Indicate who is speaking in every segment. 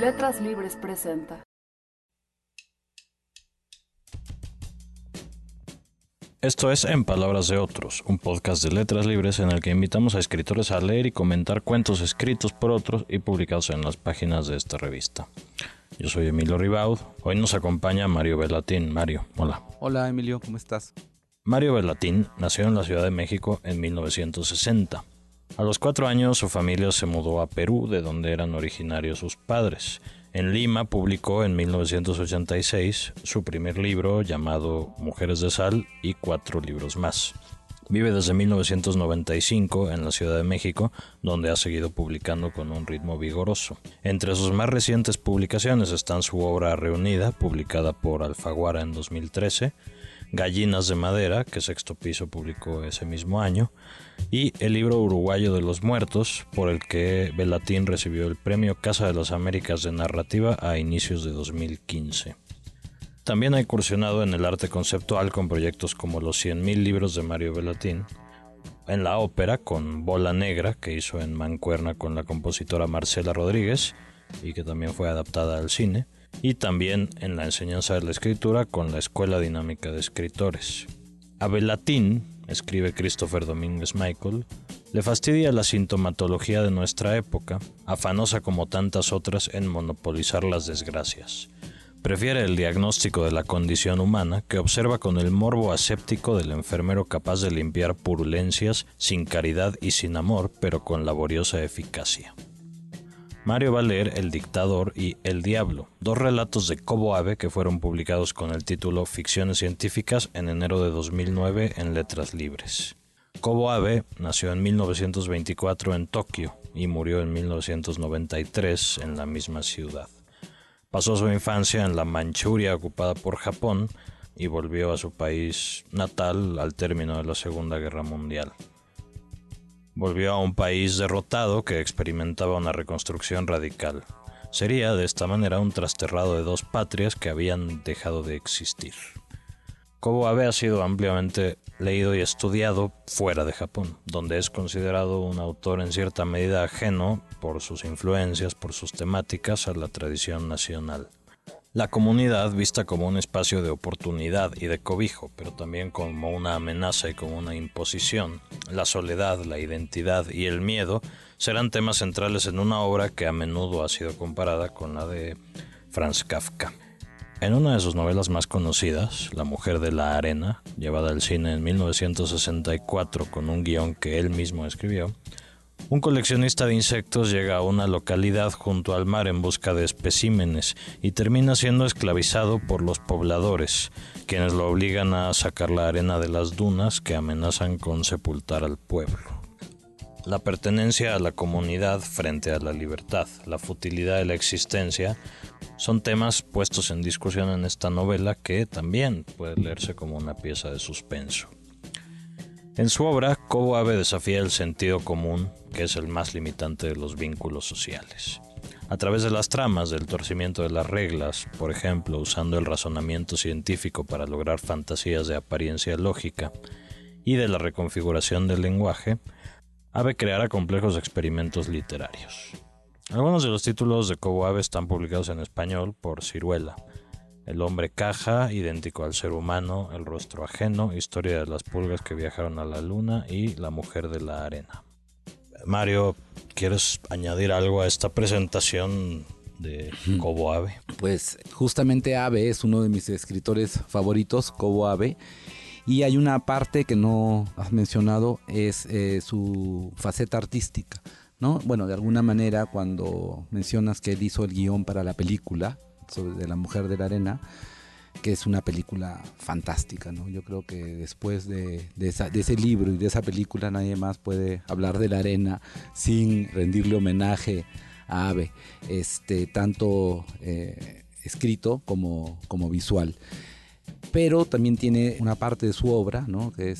Speaker 1: Letras Libres presenta.
Speaker 2: Esto es En Palabras de Otros, un podcast de letras libres en el que invitamos a escritores a leer y comentar cuentos escritos por otros y publicados en las páginas de esta revista. Yo soy Emilio Ribaud, hoy nos acompaña Mario Velatín. Mario, hola.
Speaker 3: Hola Emilio, ¿cómo estás?
Speaker 2: Mario Velatín nació en la Ciudad de México en 1960. A los cuatro años su familia se mudó a Perú, de donde eran originarios sus padres. En Lima publicó en 1986 su primer libro llamado Mujeres de Sal y cuatro libros más. Vive desde 1995 en la Ciudad de México, donde ha seguido publicando con un ritmo vigoroso. Entre sus más recientes publicaciones están su obra reunida, publicada por Alfaguara en 2013, Gallinas de Madera, que Sexto Piso publicó ese mismo año, y el libro Uruguayo de los Muertos, por el que Belatín recibió el premio Casa de las Américas de Narrativa a inicios de 2015. También ha incursionado en el arte conceptual con proyectos como Los 100.000 libros de Mario Belatín, en la ópera con Bola Negra, que hizo en Mancuerna con la compositora Marcela Rodríguez y que también fue adaptada al cine, y también en la enseñanza de la escritura con la Escuela Dinámica de Escritores. A Belatín, escribe Christopher Domínguez Michael, le fastidia la sintomatología de nuestra época, afanosa como tantas otras en monopolizar las desgracias. Prefiere el diagnóstico de la condición humana que observa con el morbo aséptico del enfermero capaz de limpiar purulencias sin caridad y sin amor, pero con laboriosa eficacia. Mario va a leer El dictador y El diablo, dos relatos de Cobo Ave que fueron publicados con el título Ficciones científicas en enero de 2009 en Letras Libres. Kobo Abe nació en 1924 en Tokio y murió en 1993 en la misma ciudad. Pasó su infancia en la Manchuria ocupada por Japón y volvió a su país natal al término de la Segunda Guerra Mundial. Volvió a un país derrotado que experimentaba una reconstrucción radical. Sería de esta manera un trasterrado de dos patrias que habían dejado de existir. Kobo Abe ha sido ampliamente leído y estudiado fuera de Japón, donde es considerado un autor en cierta medida ajeno por sus influencias, por sus temáticas a la tradición nacional. La comunidad vista como un espacio de oportunidad y de cobijo, pero también como una amenaza y como una imposición. La soledad, la identidad y el miedo serán temas centrales en una obra que a menudo ha sido comparada con la de Franz Kafka. En una de sus novelas más conocidas, La mujer de la arena, llevada al cine en 1964 con un guion que él mismo escribió, un coleccionista de insectos llega a una localidad junto al mar en busca de especímenes y termina siendo esclavizado por los pobladores, quienes lo obligan a sacar la arena de las dunas que amenazan con sepultar al pueblo. La pertenencia a la comunidad frente a la libertad, la futilidad de la existencia, son temas puestos en discusión en esta novela que también puede leerse como una pieza de suspenso. En su obra, Cobo Ave desafía el sentido común, que es el más limitante de los vínculos sociales. A través de las tramas del torcimiento de las reglas, por ejemplo, usando el razonamiento científico para lograr fantasías de apariencia lógica, y de la reconfiguración del lenguaje, Ave creará complejos experimentos literarios. Algunos de los títulos de Cobo Ave están publicados en español por Ciruela, el hombre caja, idéntico al ser humano, el rostro ajeno, historia de las pulgas que viajaron a la luna y la mujer de la arena. Mario, ¿quieres añadir algo a esta presentación de Cobo Ave?
Speaker 3: Pues justamente Ave es uno de mis escritores favoritos, Cobo Ave. Y hay una parte que no has mencionado, es eh, su faceta artística. ¿no? Bueno, de alguna manera cuando mencionas que él hizo el guion para la película, sobre La Mujer de la Arena, que es una película fantástica, ¿no? Yo creo que después de, ese libro y de esa película nadie más puede hablar de la arena sin rendirle homenaje a Ave, este, tanto eh, escrito como, como visual pero también tiene una parte de su obra ¿no? que,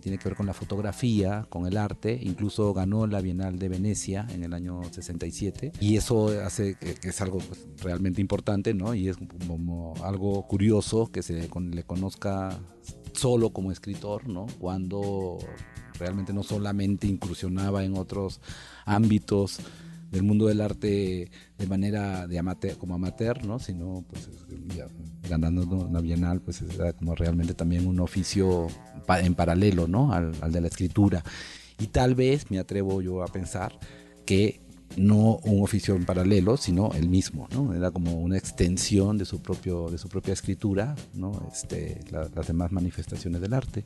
Speaker 3: tiene que ver con la fotografía, con el arte, incluso ganó la Bienal de Venecia en el año 67 y eso hace que, es algo pues, realmente importante ¿no? y es como algo curioso que se le conozca solo como escritor, ¿no? cuando realmente no solamente incursionaba en otros ámbitos del mundo del arte de manera como amateur, ¿no? Sino pues ganando una bienal, pues era como realmente también un oficio en paralelo, ¿no? Al, al de la escritura. Y tal vez me atrevo yo a pensar que no un oficio en paralelo, sino el mismo, ¿no? Era como una extensión de su, propio, de su propia escritura, ¿no? Este, las demás manifestaciones del arte.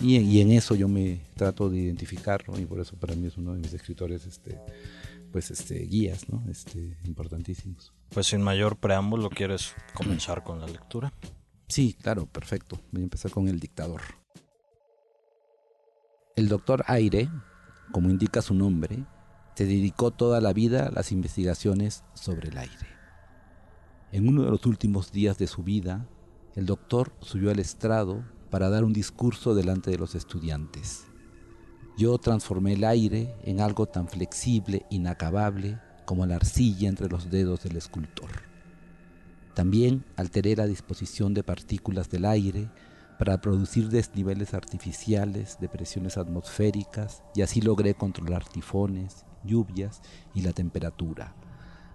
Speaker 3: Y, y, en eso yo me trato de identificar, Y por eso para mí es uno de mis escritores, este, pues, este, guías, ¿no? Este, importantísimos.
Speaker 2: Pues sin mayor preámbulo, ¿quieres comenzar con la lectura?
Speaker 3: Sí, claro, perfecto. Voy a empezar con El dictador. El doctor Aire, como indica su nombre, se dedicó toda la vida a las investigaciones sobre el aire. En uno de los últimos días de su vida, el doctor subió al estrado para dar un discurso delante de los estudiantes. Yo transformé el aire en algo tan flexible, inacabable, como la arcilla entre los dedos del escultor. También alteré la disposición de partículas del aire para producir desniveles artificiales de presiones atmosféricas y así logré controlar tifones, lluvias y la temperatura,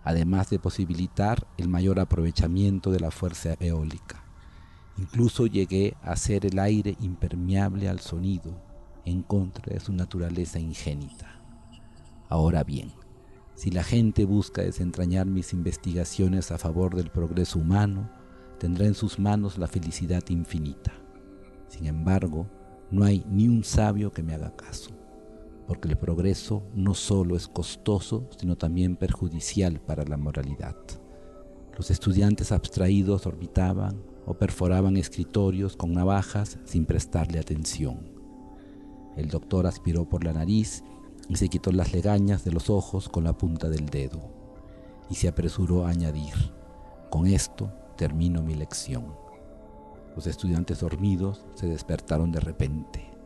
Speaker 3: además de posibilitar el mayor aprovechamiento de la fuerza eólica. Incluso llegué a hacer el aire impermeable al sonido, en contra de su naturaleza ingénita. Ahora bien, si la gente busca desentrañar mis investigaciones a favor del progreso humano, tendrá en sus manos la felicidad infinita. Sin embargo, no hay ni un sabio que me haga caso porque el progreso no solo es costoso, sino también perjudicial para la moralidad. Los estudiantes abstraídos orbitaban o perforaban escritorios con navajas sin prestarle atención. El doctor aspiró por la nariz y se quitó las legañas de los ojos con la punta del dedo, y se apresuró a añadir, con esto termino mi lección. Los estudiantes dormidos se despertaron de repente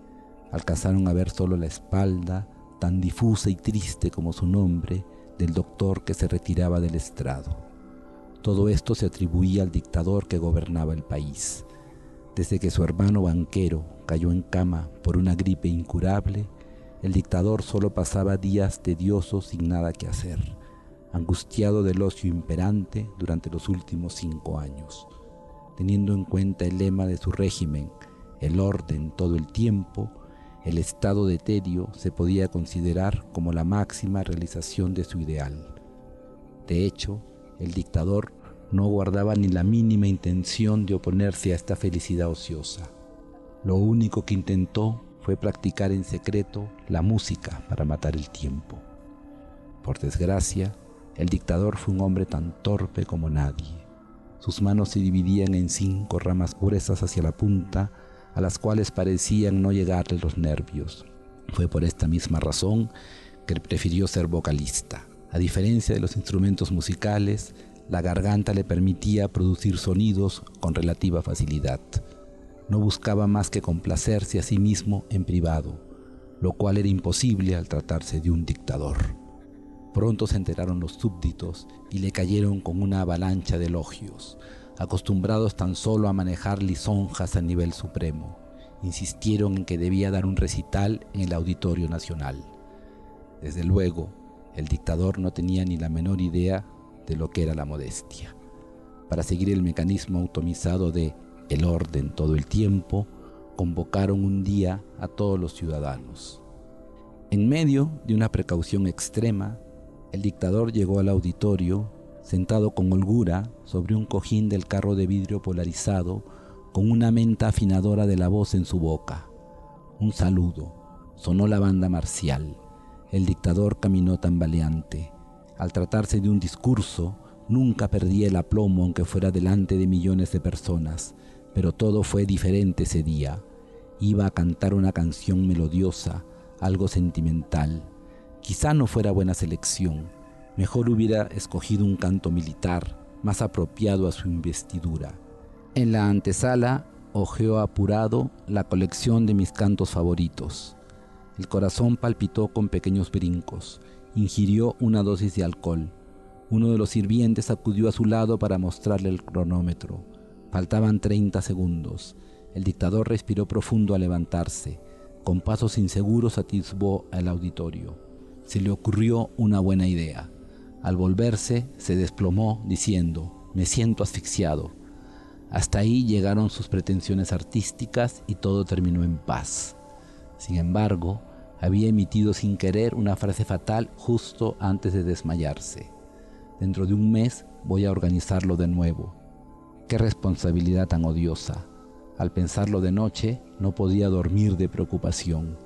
Speaker 3: alcanzaron a ver solo la espalda, tan difusa y triste como su nombre, del doctor que se retiraba del estrado. Todo esto se atribuía al dictador que gobernaba el país. Desde que su hermano banquero cayó en cama por una gripe incurable, el dictador solo pasaba días tediosos sin nada que hacer, angustiado del ocio imperante durante los últimos cinco años. Teniendo en cuenta el lema de su régimen, el orden todo el tiempo, el estado de tedio se podía considerar como la máxima realización de su ideal. De hecho, el dictador no guardaba ni la mínima intención de oponerse a esta felicidad ociosa. Lo único que intentó fue practicar en secreto la música para matar el tiempo. Por desgracia, el dictador fue un hombre tan torpe como nadie. Sus manos se dividían en cinco ramas gruesas hacia la punta a las cuales parecían no llegarle los nervios. Fue por esta misma razón que prefirió ser vocalista. A diferencia de los instrumentos musicales, la garganta le permitía producir sonidos con relativa facilidad. No buscaba más que complacerse a sí mismo en privado, lo cual era imposible al tratarse de un dictador. Pronto se enteraron los súbditos y le cayeron con una avalancha de elogios acostumbrados tan solo a manejar lisonjas a nivel supremo, insistieron en que debía dar un recital en el Auditorio Nacional. Desde luego, el dictador no tenía ni la menor idea de lo que era la modestia. Para seguir el mecanismo automizado de el orden todo el tiempo, convocaron un día a todos los ciudadanos. En medio de una precaución extrema, el dictador llegó al auditorio sentado con holgura sobre un cojín del carro de vidrio polarizado, con una menta afinadora de la voz en su boca. Un saludo. Sonó la banda marcial. El dictador caminó tambaleante. Al tratarse de un discurso, nunca perdía el aplomo aunque fuera delante de millones de personas, pero todo fue diferente ese día. Iba a cantar una canción melodiosa, algo sentimental. Quizá no fuera buena selección, Mejor hubiera escogido un canto militar más apropiado a su investidura. En la antesala hojeó apurado la colección de mis cantos favoritos. El corazón palpitó con pequeños brincos. Ingirió una dosis de alcohol. Uno de los sirvientes acudió a su lado para mostrarle el cronómetro. Faltaban 30 segundos. El dictador respiró profundo al levantarse. Con pasos inseguros atisbó al auditorio. se le ocurrió una buena idea. Al volverse, se desplomó diciendo, me siento asfixiado. Hasta ahí llegaron sus pretensiones artísticas y todo terminó en paz. Sin embargo, había emitido sin querer una frase fatal justo antes de desmayarse. Dentro de un mes voy a organizarlo de nuevo. Qué responsabilidad tan odiosa. Al pensarlo de noche, no podía dormir de preocupación.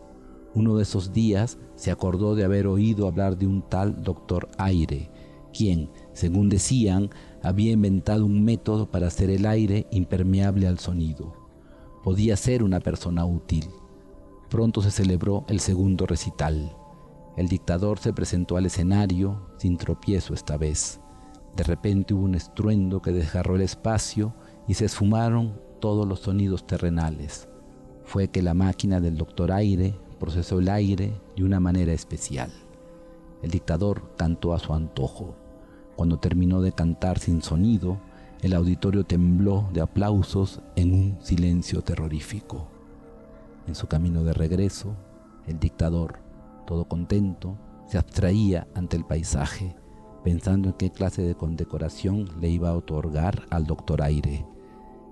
Speaker 3: Uno de esos días se acordó de haber oído hablar de un tal doctor Aire, quien, según decían, había inventado un método para hacer el aire impermeable al sonido. Podía ser una persona útil. Pronto se celebró el segundo recital. El dictador se presentó al escenario sin tropiezo esta vez. De repente hubo un estruendo que desgarró el espacio y se esfumaron todos los sonidos terrenales. Fue que la máquina del doctor Aire procesó el aire de una manera especial. El dictador cantó a su antojo. Cuando terminó de cantar sin sonido, el auditorio tembló de aplausos en un silencio terrorífico. En su camino de regreso, el dictador, todo contento, se abstraía ante el paisaje, pensando en qué clase de condecoración le iba a otorgar al doctor Aire.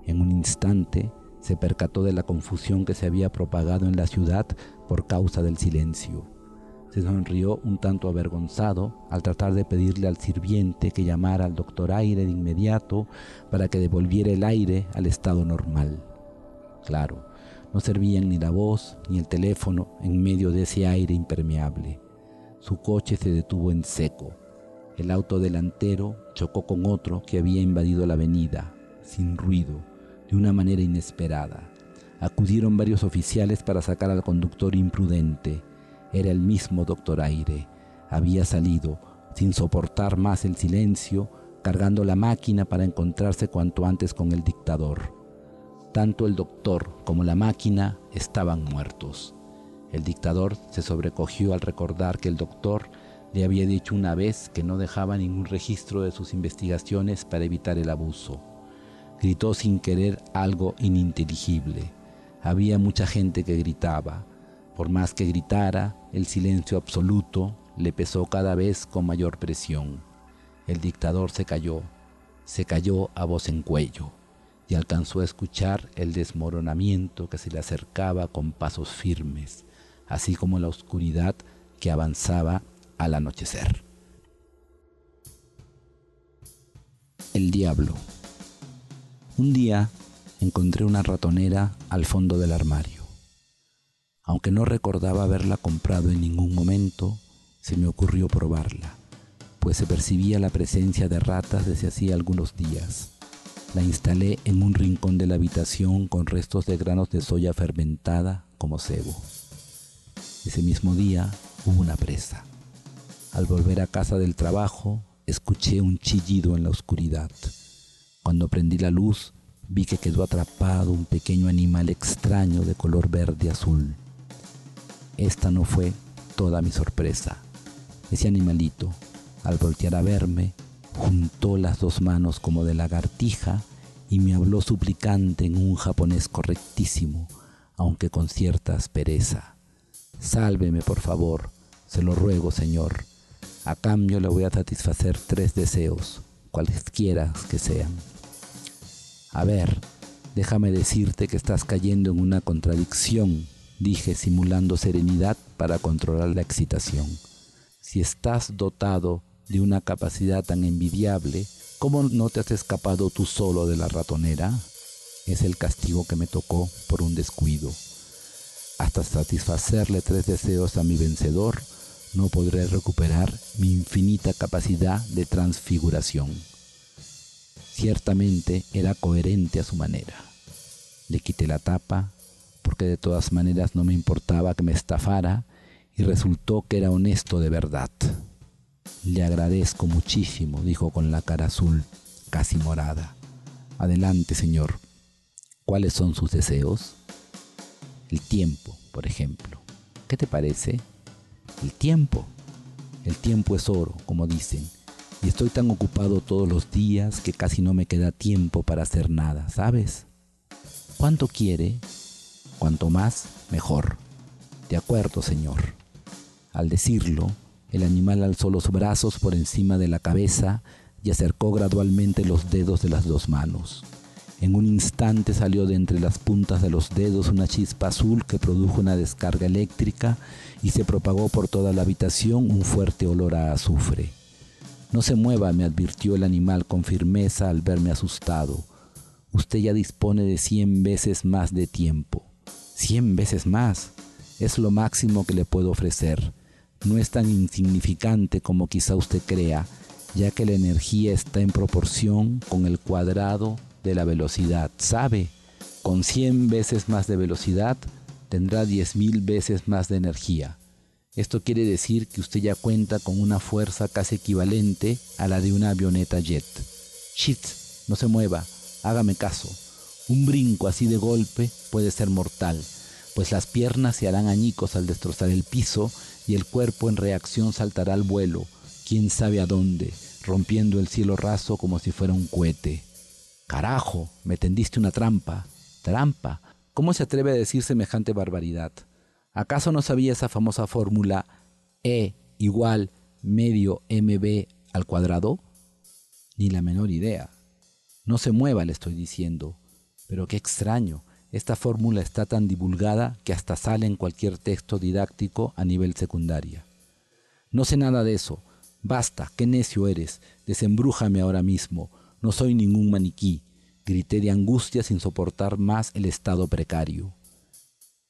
Speaker 3: En un instante se percató de la confusión que se había propagado en la ciudad por causa del silencio. Se sonrió un tanto avergonzado al tratar de pedirle al sirviente que llamara al doctor Aire de inmediato para que devolviera el aire al estado normal. Claro, no servían ni la voz ni el teléfono en medio de ese aire impermeable. Su coche se detuvo en seco. El auto delantero chocó con otro que había invadido la avenida, sin ruido, de una manera inesperada. Acudieron varios oficiales para sacar al conductor imprudente. Era el mismo doctor Aire. Había salido, sin soportar más el silencio, cargando la máquina para encontrarse cuanto antes con el dictador. Tanto el doctor como la máquina estaban muertos. El dictador se sobrecogió al recordar que el doctor le había dicho una vez que no dejaba ningún registro de sus investigaciones para evitar el abuso. Gritó sin querer algo ininteligible. Había mucha gente que gritaba. Por más que gritara, el silencio absoluto le pesó cada vez con mayor presión. El dictador se cayó, se cayó a voz en cuello y alcanzó a escuchar el desmoronamiento que se le acercaba con pasos firmes, así como la oscuridad que avanzaba al anochecer. El diablo. Un día encontré una ratonera al fondo del armario. Aunque no recordaba haberla comprado en ningún momento, se me ocurrió probarla, pues se percibía la presencia de ratas desde hacía algunos días. La instalé en un rincón de la habitación con restos de granos de soya fermentada como cebo. Ese mismo día hubo una presa. Al volver a casa del trabajo, escuché un chillido en la oscuridad. Cuando prendí la luz, vi que quedó atrapado un pequeño animal extraño de color verde azul. Esta no fue toda mi sorpresa. Ese animalito, al voltear a verme, juntó las dos manos como de lagartija y me habló suplicante en un japonés correctísimo, aunque con cierta aspereza. Sálveme, por favor, se lo ruego, señor. A cambio le voy a satisfacer tres deseos, cualesquiera que sean. A ver, déjame decirte que estás cayendo en una contradicción, dije simulando serenidad para controlar la excitación. Si estás dotado de una capacidad tan envidiable, ¿cómo no te has escapado tú solo de la ratonera? Es el castigo que me tocó por un descuido. Hasta satisfacerle tres deseos a mi vencedor, no podré recuperar mi infinita capacidad de transfiguración. Ciertamente era coherente a su manera. Le quité la tapa, porque de todas maneras no me importaba que me estafara, y resultó que era honesto de verdad. Le agradezco muchísimo, dijo con la cara azul, casi morada. Adelante, señor. ¿Cuáles son sus deseos? El tiempo, por ejemplo. ¿Qué te parece? El tiempo. El tiempo es oro, como dicen. Y estoy tan ocupado todos los días que casi no me queda tiempo para hacer nada, ¿sabes? ¿Cuánto quiere? Cuanto más, mejor. De acuerdo, señor. Al decirlo, El animal alzó los brazos por encima de la cabeza y acercó gradualmente los dedos de las dos manos. En un instante salió de entre las puntas de los dedos una chispa azul que produjo una descarga eléctrica y se propagó por toda la habitación un fuerte olor a azufre. No se mueva, me advirtió el animal con firmeza al verme asustado. Usted ya dispone de cien veces más de tiempo. Cien veces más. Es lo máximo que le puedo ofrecer. No es tan insignificante como quizá usted crea, ya que la energía está en proporción con el cuadrado de la velocidad. ¿Sabe? Con cien veces más de velocidad tendrá diez mil veces más de energía. Esto quiere decir que usted ya cuenta con una fuerza casi equivalente a la de una avioneta jet. Shit, no se mueva, hágame caso. Un brinco así de golpe puede ser mortal, pues las piernas se harán añicos al destrozar el piso y el cuerpo en reacción saltará al vuelo, quién sabe a dónde, rompiendo el cielo raso como si fuera un cohete. Carajo, me tendiste una trampa. Trampa. ¿Cómo se atreve a decir semejante barbaridad? ¿Acaso no sabía esa famosa fórmula E igual medio mb al cuadrado? Ni la menor idea. No se mueva, le estoy diciendo. Pero qué extraño. Esta fórmula está tan divulgada que hasta sale en cualquier texto didáctico a nivel secundaria. No sé nada de eso. Basta, qué necio eres. Desembrújame ahora mismo. No soy ningún maniquí. Grité de angustia sin soportar más el estado precario.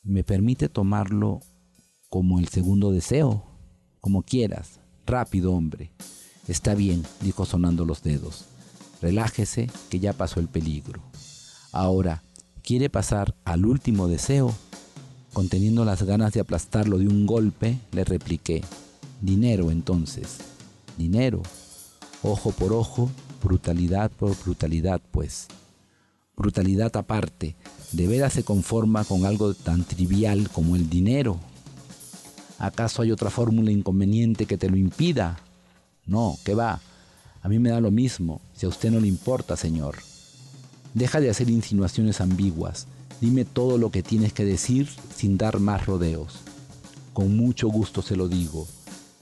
Speaker 3: ¿Me permite tomarlo como el segundo deseo? Como quieras. Rápido, hombre. Está bien, dijo sonando los dedos. Relájese, que ya pasó el peligro. Ahora, ¿quiere pasar al último deseo? Conteniendo las ganas de aplastarlo de un golpe, le repliqué. Dinero, entonces. Dinero. Ojo por ojo, brutalidad por brutalidad, pues. Brutalidad aparte, ¿de veras se conforma con algo tan trivial como el dinero? ¿Acaso hay otra fórmula inconveniente que te lo impida? No, ¿qué va? A mí me da lo mismo, si a usted no le importa, señor. Deja de hacer insinuaciones ambiguas. Dime todo lo que tienes que decir sin dar más rodeos. Con mucho gusto se lo digo,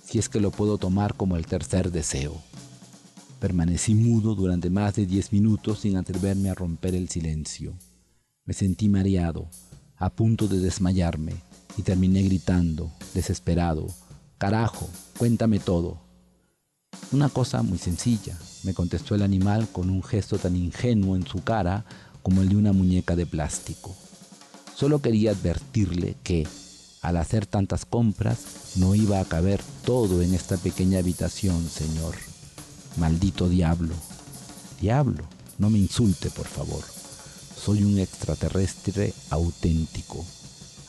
Speaker 3: si es que lo puedo tomar como el tercer deseo. Permanecí mudo durante más de diez minutos sin atreverme a romper el silencio. Me sentí mareado, a punto de desmayarme, y terminé gritando, desesperado, Carajo, cuéntame todo. Una cosa muy sencilla, me contestó el animal con un gesto tan ingenuo en su cara como el de una muñeca de plástico. Solo quería advertirle que, al hacer tantas compras, no iba a caber todo en esta pequeña habitación, señor. Maldito diablo. Diablo, no me insulte, por favor. Soy un extraterrestre auténtico.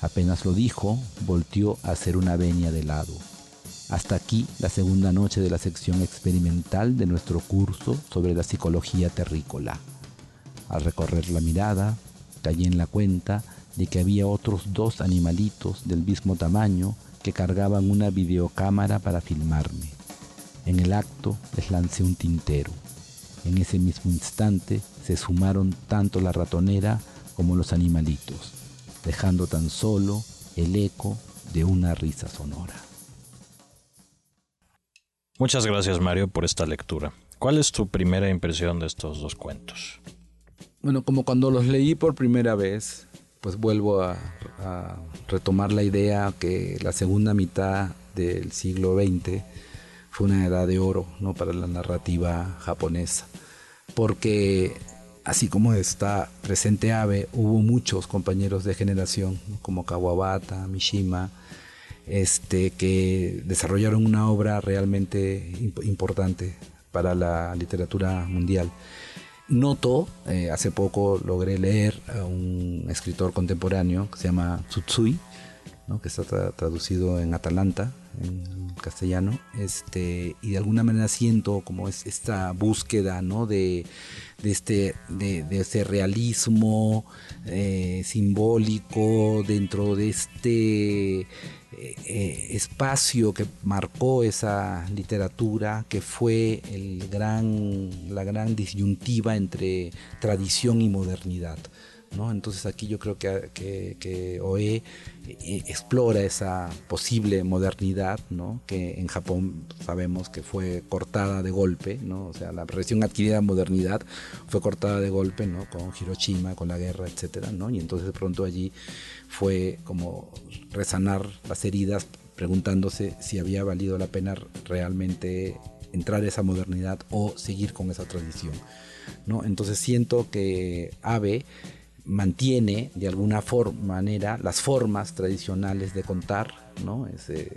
Speaker 3: Apenas lo dijo, volteó a hacer una venia de lado. Hasta aquí la segunda noche de la sección experimental de nuestro curso sobre la psicología terrícola. Al recorrer la mirada, caí en la cuenta de que había otros dos animalitos del mismo tamaño que cargaban una videocámara para filmarme. En el acto les lancé un tintero. En ese mismo instante se sumaron tanto la ratonera como los animalitos, dejando tan solo el eco de una risa sonora.
Speaker 2: Muchas gracias Mario por esta lectura. ¿Cuál es tu primera impresión de estos dos cuentos?
Speaker 3: Bueno, como cuando los leí por primera vez, pues vuelvo a, a retomar la idea que la segunda mitad del siglo XX fue una edad de oro ¿no? para la narrativa japonesa, porque así como está presente Abe, hubo muchos compañeros de generación, como Kawabata, Mishima, este, que desarrollaron una obra realmente importante para la literatura mundial. Noto, eh, hace poco logré leer a un escritor contemporáneo que se llama Tsutsui, que está traducido en Atalanta, en castellano, este, y de alguna manera siento como es esta búsqueda ¿no? de, de, este, de, ese realismo eh, simbólico dentro de este eh, eh, espacio que marcó esa literatura, que fue el gran, la gran disyuntiva entre tradición y modernidad Entonces aquí yo creo que, Oe eh, explora esa posible modernidad, que en Japón sabemos que fue cortada de golpe, o sea, la recién adquirida modernidad fue cortada de golpe con Hiroshima, con la guerra, etcétera, ¿no? y entonces de pronto allí fue como resanar las heridas preguntándose si había valido la pena realmente entrar a esa modernidad o seguir con esa tradición. Entonces siento que Abe mantiene de alguna forma, manera las formas tradicionales de contar, ¿no?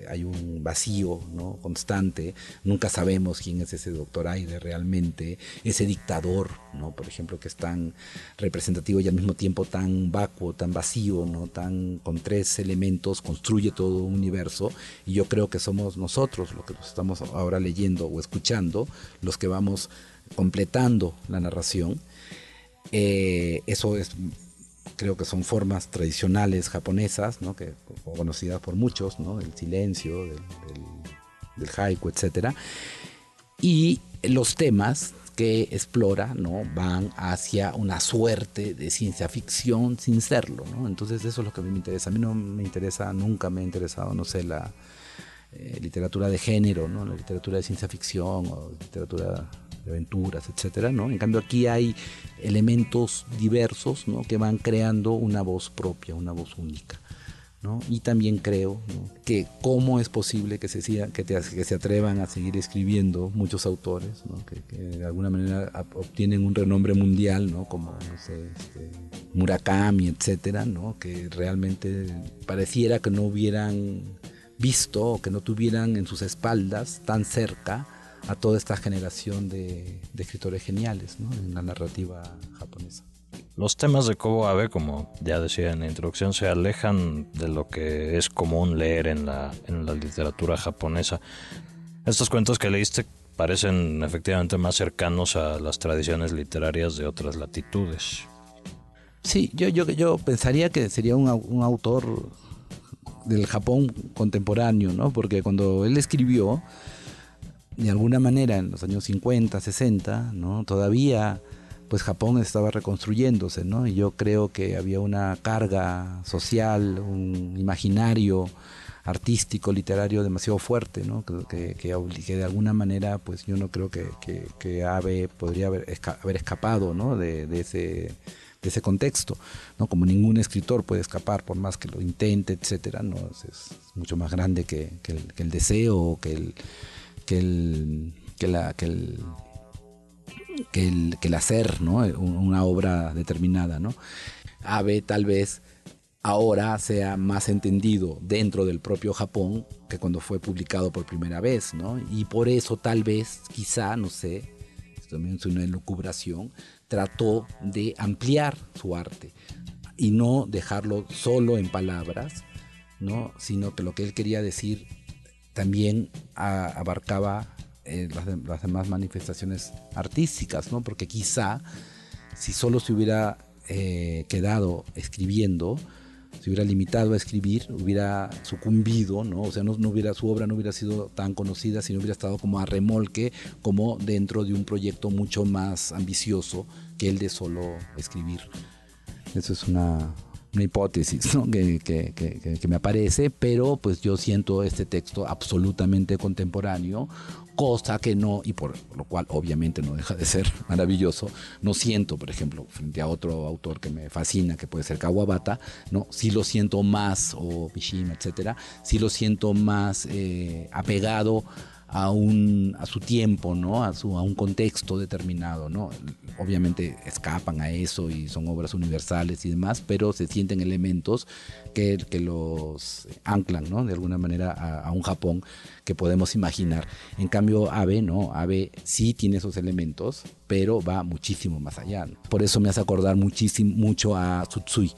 Speaker 3: hay un vacío ¿no? constante, nunca sabemos quién es ese doctor Aire realmente, ese dictador, ¿no? por ejemplo, que es tan representativo y al mismo tiempo tan vacuo, tan vacío, ¿no? tan, con tres elementos, construye todo un universo, y yo creo que somos nosotros, los que estamos ahora leyendo o escuchando, los que vamos completando la narración. Eh, eso es, creo que son formas tradicionales japonesas, ¿no? que, conocidas por muchos, ¿no? del silencio, del, haiku, etc. Y los temas que explora ¿no? van hacia una suerte de ciencia ficción sin serlo. Entonces eso es lo que a mí me interesa. A mí no me interesa, nunca me ha interesado, no sé, la eh, literatura de género, ¿no? la literatura de ciencia ficción o literatura aventuras, etcétera, ¿no? En cambio aquí hay elementos diversos, ¿no? Que van creando una voz propia, una voz única. ¿no? Y también creo que cómo es posible que se, que, que, se atrevan a seguir escribiendo muchos autores, ¿no? que, de alguna manera obtienen un renombre mundial, ¿no? como este, Murakami, etcétera, ¿no? que realmente pareciera que no hubieran visto o que no tuvieran en sus espaldas tan cerca a toda esta generación de, escritores geniales en la narrativa japonesa.
Speaker 2: Los temas de Kobo Abe, como ya decía en la introducción, se alejan de lo que es común leer en la, en la literatura japonesa. Estos cuentos que leíste parecen efectivamente más cercanos a las tradiciones literarias de otras latitudes.
Speaker 3: Sí, yo, yo, yo pensaría que sería un, un autor del Japón contemporáneo, ¿no? Porque cuando él escribió, de alguna manera en los años 50, 60, ¿no? Todavía pues Japón estaba reconstruyéndose, ¿no? Y yo creo que había una carga social, un imaginario artístico, literario demasiado fuerte, ¿no? Que, que, de alguna manera, pues yo no creo que, que, Abe podría haber, escapado, ¿no? De, de, ese, de ese contexto, ¿no? Como ningún escritor puede escapar, por más que lo intente, etcétera, ¿no? Es, mucho más grande que, el, que el deseo, que el que el, que la, que el, que el, que el hacer, ¿no? Una obra determinada, ¿no? Abe tal vez ahora sea más entendido dentro del propio Japón que cuando fue publicado por primera vez, ¿no? Y por eso tal vez, quizá, no sé, esto también es una elucubración, trató de ampliar su arte y no dejarlo solo en palabras, ¿no? Sino que lo que él quería decir también abarcaba eh, las, demás manifestaciones artísticas, ¿no? Porque quizá si solo se hubiera eh, quedado escribiendo, se hubiera limitado a escribir, hubiera sucumbido, ¿no? O sea, no, hubiera, su obra no hubiera sido tan conocida si no hubiera estado como a remolque, como dentro de un proyecto mucho más ambicioso que el de solo escribir. Eso es una, una hipótesis que, me aparece, pero pues yo siento este texto absolutamente contemporáneo, cosa que no, y por lo cual obviamente no deja de ser maravilloso, no siento, por ejemplo, frente a otro autor que me fascina, que puede ser Kawabata, no, sí lo siento más, o Mishima, etcétera, sí lo siento más eh, apegado a, un, a su tiempo, ¿no? A, su, a un contexto determinado, ¿no? Obviamente escapan a eso y son obras universales y demás, pero se sienten elementos que, que los anclan, ¿no? De alguna manera a, un Japón que podemos imaginar. En cambio, Abe, ¿no? Abe sí tiene esos elementos, pero va muchísimo más allá. Por eso me hace acordar muchísimo, mucho a Tsutsui,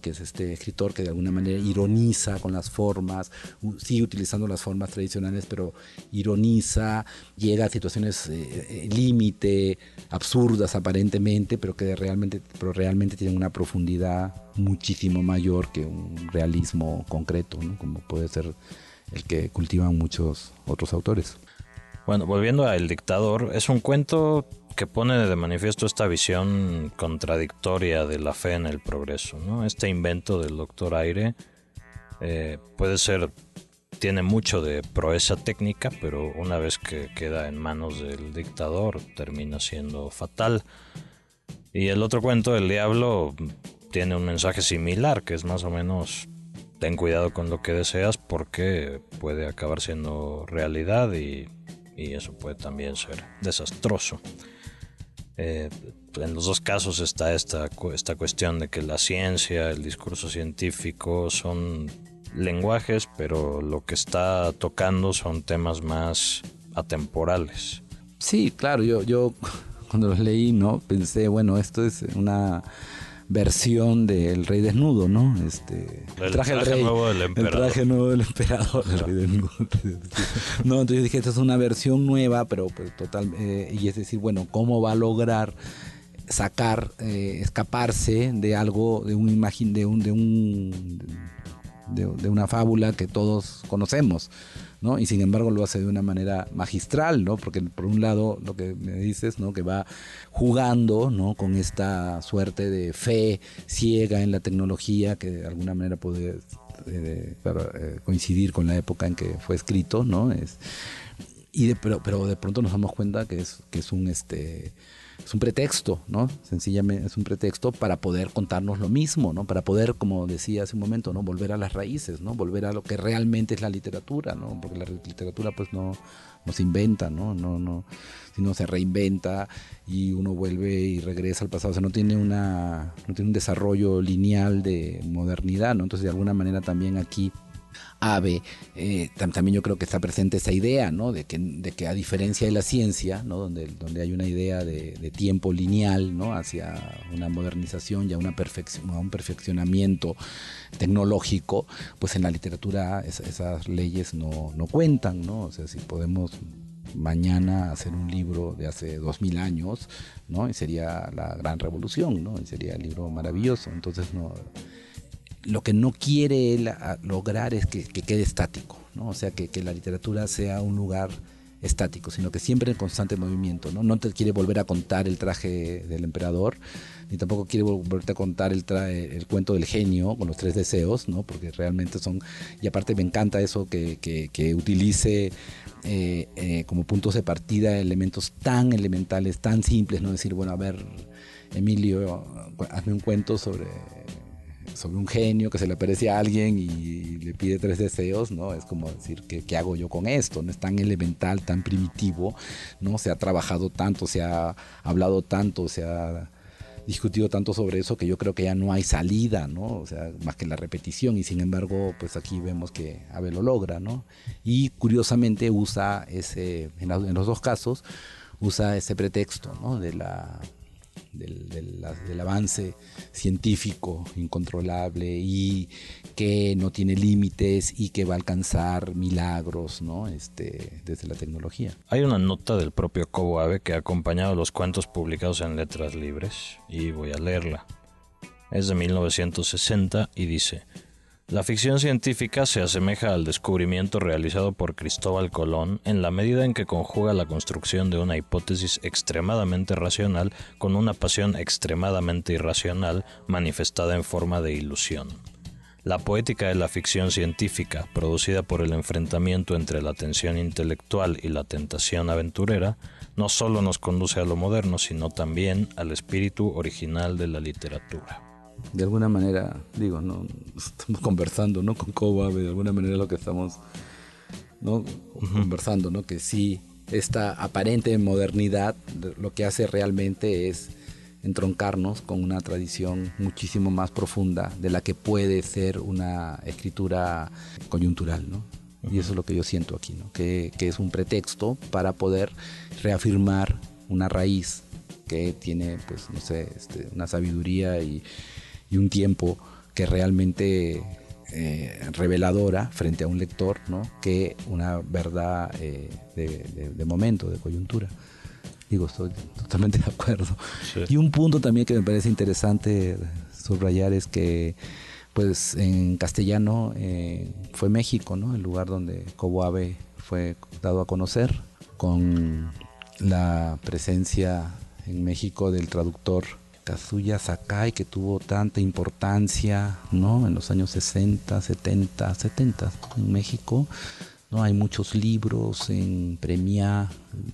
Speaker 3: que es este escritor que de alguna manera ironiza con las formas, sigue utilizando las formas tradicionales, pero ironiza, llega a situaciones eh, eh, límite, absurdas aparentemente, pero que realmente, pero realmente tienen una profundidad muchísimo mayor que un realismo concreto, como puede ser el que cultivan muchos otros autores.
Speaker 2: Bueno, volviendo a El Dictador, es un cuento que pone de manifiesto esta visión contradictoria de la fe en el progreso. ¿no? Este invento del doctor Aire eh, puede ser, tiene mucho de proeza técnica, pero una vez que queda en manos del dictador termina siendo fatal. Y el otro cuento, El Diablo, tiene un mensaje similar, que es más o menos ten cuidado con lo que deseas porque puede acabar siendo realidad y, y eso puede también ser desastroso. Eh, en los dos casos está esta, esta cuestión de que la ciencia, el discurso científico son lenguajes, pero lo que está tocando son temas más atemporales.
Speaker 3: Sí, claro, yo, yo cuando los leí, ¿no? Pensé, bueno, esto es una versión del Rey Desnudo, ¿no? Este,
Speaker 2: el traje, nuevo del emperador.
Speaker 3: El traje nuevo del emperador, el Rey Desnudo. no, entonces dije, esta es una versión nueva, pero, total, eh, y es decir, bueno, ¿cómo va a lograr sacar, eh, escaparse de algo, de un imagen, de un, de un, de una fábula que todos conocemos? Y sin embargo lo hace de una manera magistral, ¿no? Porque por un lado lo que me dices, ¿no? Que va jugando, ¿no? Con esta suerte de fe ciega en la tecnología que de alguna manera puede eh, eh, coincidir con la época en que fue escrito, ¿no? Es, y pero, pero de pronto nos damos cuenta que es, que es un este es un pretexto, ¿no? Sencillamente es un pretexto para poder contarnos lo mismo, ¿no? Para poder, como decía hace un momento, ¿no? Volver a las raíces, ¿no? Volver a lo que realmente es la literatura, ¿no? Porque la literatura pues no, no se inventa, ¿no? No, no, sino se reinventa y uno vuelve y regresa al pasado. O sea, no tiene una, no tiene un desarrollo lineal de modernidad, ¿no? Entonces de alguna manera también aquí ave, eh, también yo creo que está presente esa idea, ¿no? De que, de a diferencia de la ciencia, ¿no? Donde, donde hay una idea de, tiempo lineal, ¿no? Hacia una modernización y a, una a un perfeccionamiento tecnológico, pues en la literatura esas leyes no, no cuentan, ¿no? O sea, si podemos mañana hacer un libro de hace dos mil años, ¿no? Y sería la gran revolución, ¿no? Y sería el libro maravilloso. Entonces, no lo que no quiere él lograr es que, quede estático, ¿no? O sea, que, la literatura sea un lugar estático, sino que siempre en constante movimiento, ¿no? No te quiere volver a contar el traje del emperador, ni tampoco quiere volverte a contar el, el cuento del genio con los tres deseos, ¿no? Porque realmente son... Y aparte me encanta eso que, que, utilice eh, eh, como puntos de partida elementos tan elementales, tan simples, ¿no? Decir, bueno, a ver, Emilio, hazme un cuento sobre sobre un genio que se le aparece a alguien y le pide tres deseos, ¿no? Es como decir, ¿qué, ¿qué, hago yo con esto? No es tan elemental, tan primitivo, ¿no? Se ha trabajado tanto, se ha hablado tanto, se ha discutido tanto sobre eso que yo creo que ya no hay salida, ¿no? O sea, más que la repetición y sin embargo, pues aquí vemos que Abel lo logra, ¿no? Y curiosamente usa ese, en, los dos casos, usa ese pretexto, ¿no? De la del, avance científico incontrolable y que no tiene límites y que va a alcanzar milagros ¿no? este, desde la tecnología.
Speaker 2: Hay una nota del propio Cobo Ave que ha acompañado los cuentos publicados en Letras Libres y voy a leerla. Es de 1960 y dice, la ficción científica se asemeja al descubrimiento realizado por Cristóbal Colón en la medida en que conjuga la construcción de una hipótesis extremadamente racional con una pasión extremadamente irracional manifestada en forma de ilusión. La poética de la ficción científica, producida por el enfrentamiento entre la tensión intelectual y la tentación aventurera, no solo nos conduce a lo moderno, sino también al espíritu original de la literatura
Speaker 3: de alguna manera, digo, no estamos conversando, ¿no? Con Coba, de alguna manera lo que estamos, ¿no? Conversando, ¿no? Que sí, esta aparente modernidad lo que hace realmente es entroncarnos con una tradición muchísimo más profunda de la que puede ser una escritura coyuntural, ¿no? Y eso es lo que yo siento aquí, ¿no? Que, que es un pretexto para poder reafirmar una raíz que tiene, pues, no sé, este, una sabiduría y, y un tiempo que realmente eh, reveladora frente a un lector ¿no? que una verdad eh, de, momento, de coyuntura. Digo, estoy totalmente de acuerdo. Y un punto también que me parece interesante subrayar es que pues en castellano eh, fue México, ¿no? El lugar donde Cobo Ave fue dado a conocer con la presencia en México del traductor Kazuya Sakai, que tuvo tanta importancia ¿no? en los años 60, 70, 70 en México. ¿no? Hay muchos libros en premia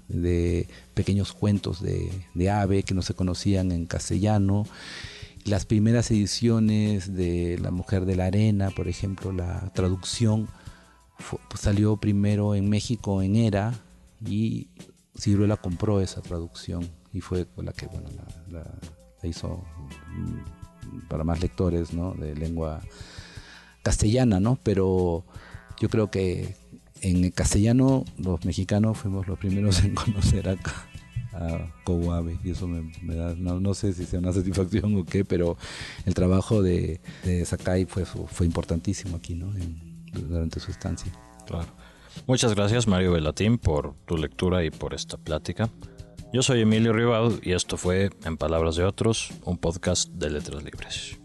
Speaker 3: de pequeños cuentos de, de ave que no se conocían en castellano. Las primeras ediciones de La Mujer de la Arena, por ejemplo, la traducción salió primero en México en ERA y Ciruela compró esa traducción y fue la que bueno, la, hizo mm, para más lectores ¿no? de lengua castellana, ¿no? pero yo creo que en castellano los mexicanos fuimos los primeros en conocer a, a Kowabe y eso me, da, no, sé si sea una satisfacción o qué, pero el trabajo de, de Sakai fue, fue importantísimo aquí ¿no? durante su estancia.
Speaker 2: Claro. Muchas gracias Mario Velatín por tu lectura y por esta plática. Yo soy Emilio Ribado y esto fue En Palabras de Otros, un podcast de Letras Libres.